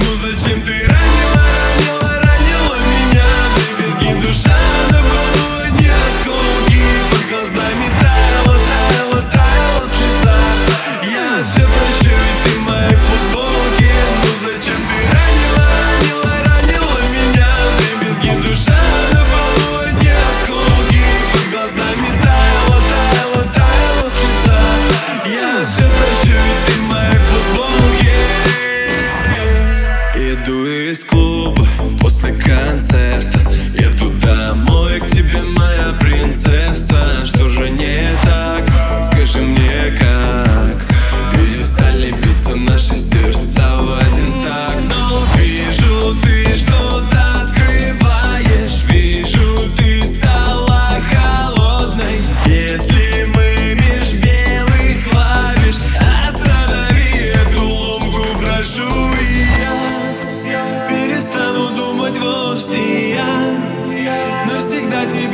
Ну зачем ты ранила, ранила, ранила меня? Ты безги душа на полу одни осколки Под глазами таяла, таяла, таяла слеза. Я все прощу, ведь ты в моей футболке. Ну зачем ты ранила, ранила, ранила меня? Ты безги душа на полу одни осколки Под глазами таяла, таяла, таяла слеза. Я все прощу, ведь ты в моей футболке. еду из клуба после конца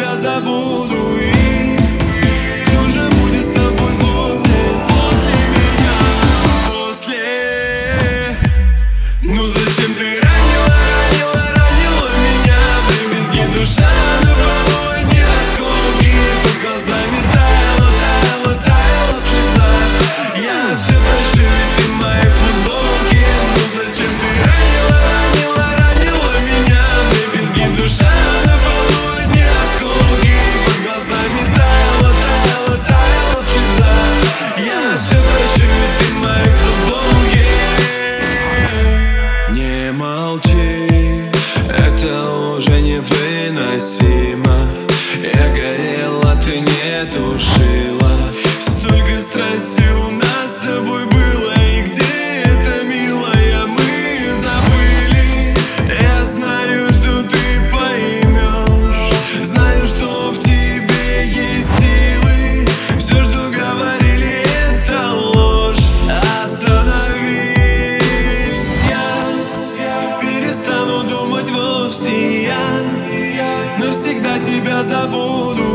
vagabundo Тушила. Столько страсти у нас с тобой было И где это, милая, мы забыли. Я знаю, что ты поймешь Знаю, что в тебе есть силы. Все, что говорили, это ложь. Остановись. Я перестану думать вовсе я. Навсегда тебя забуду.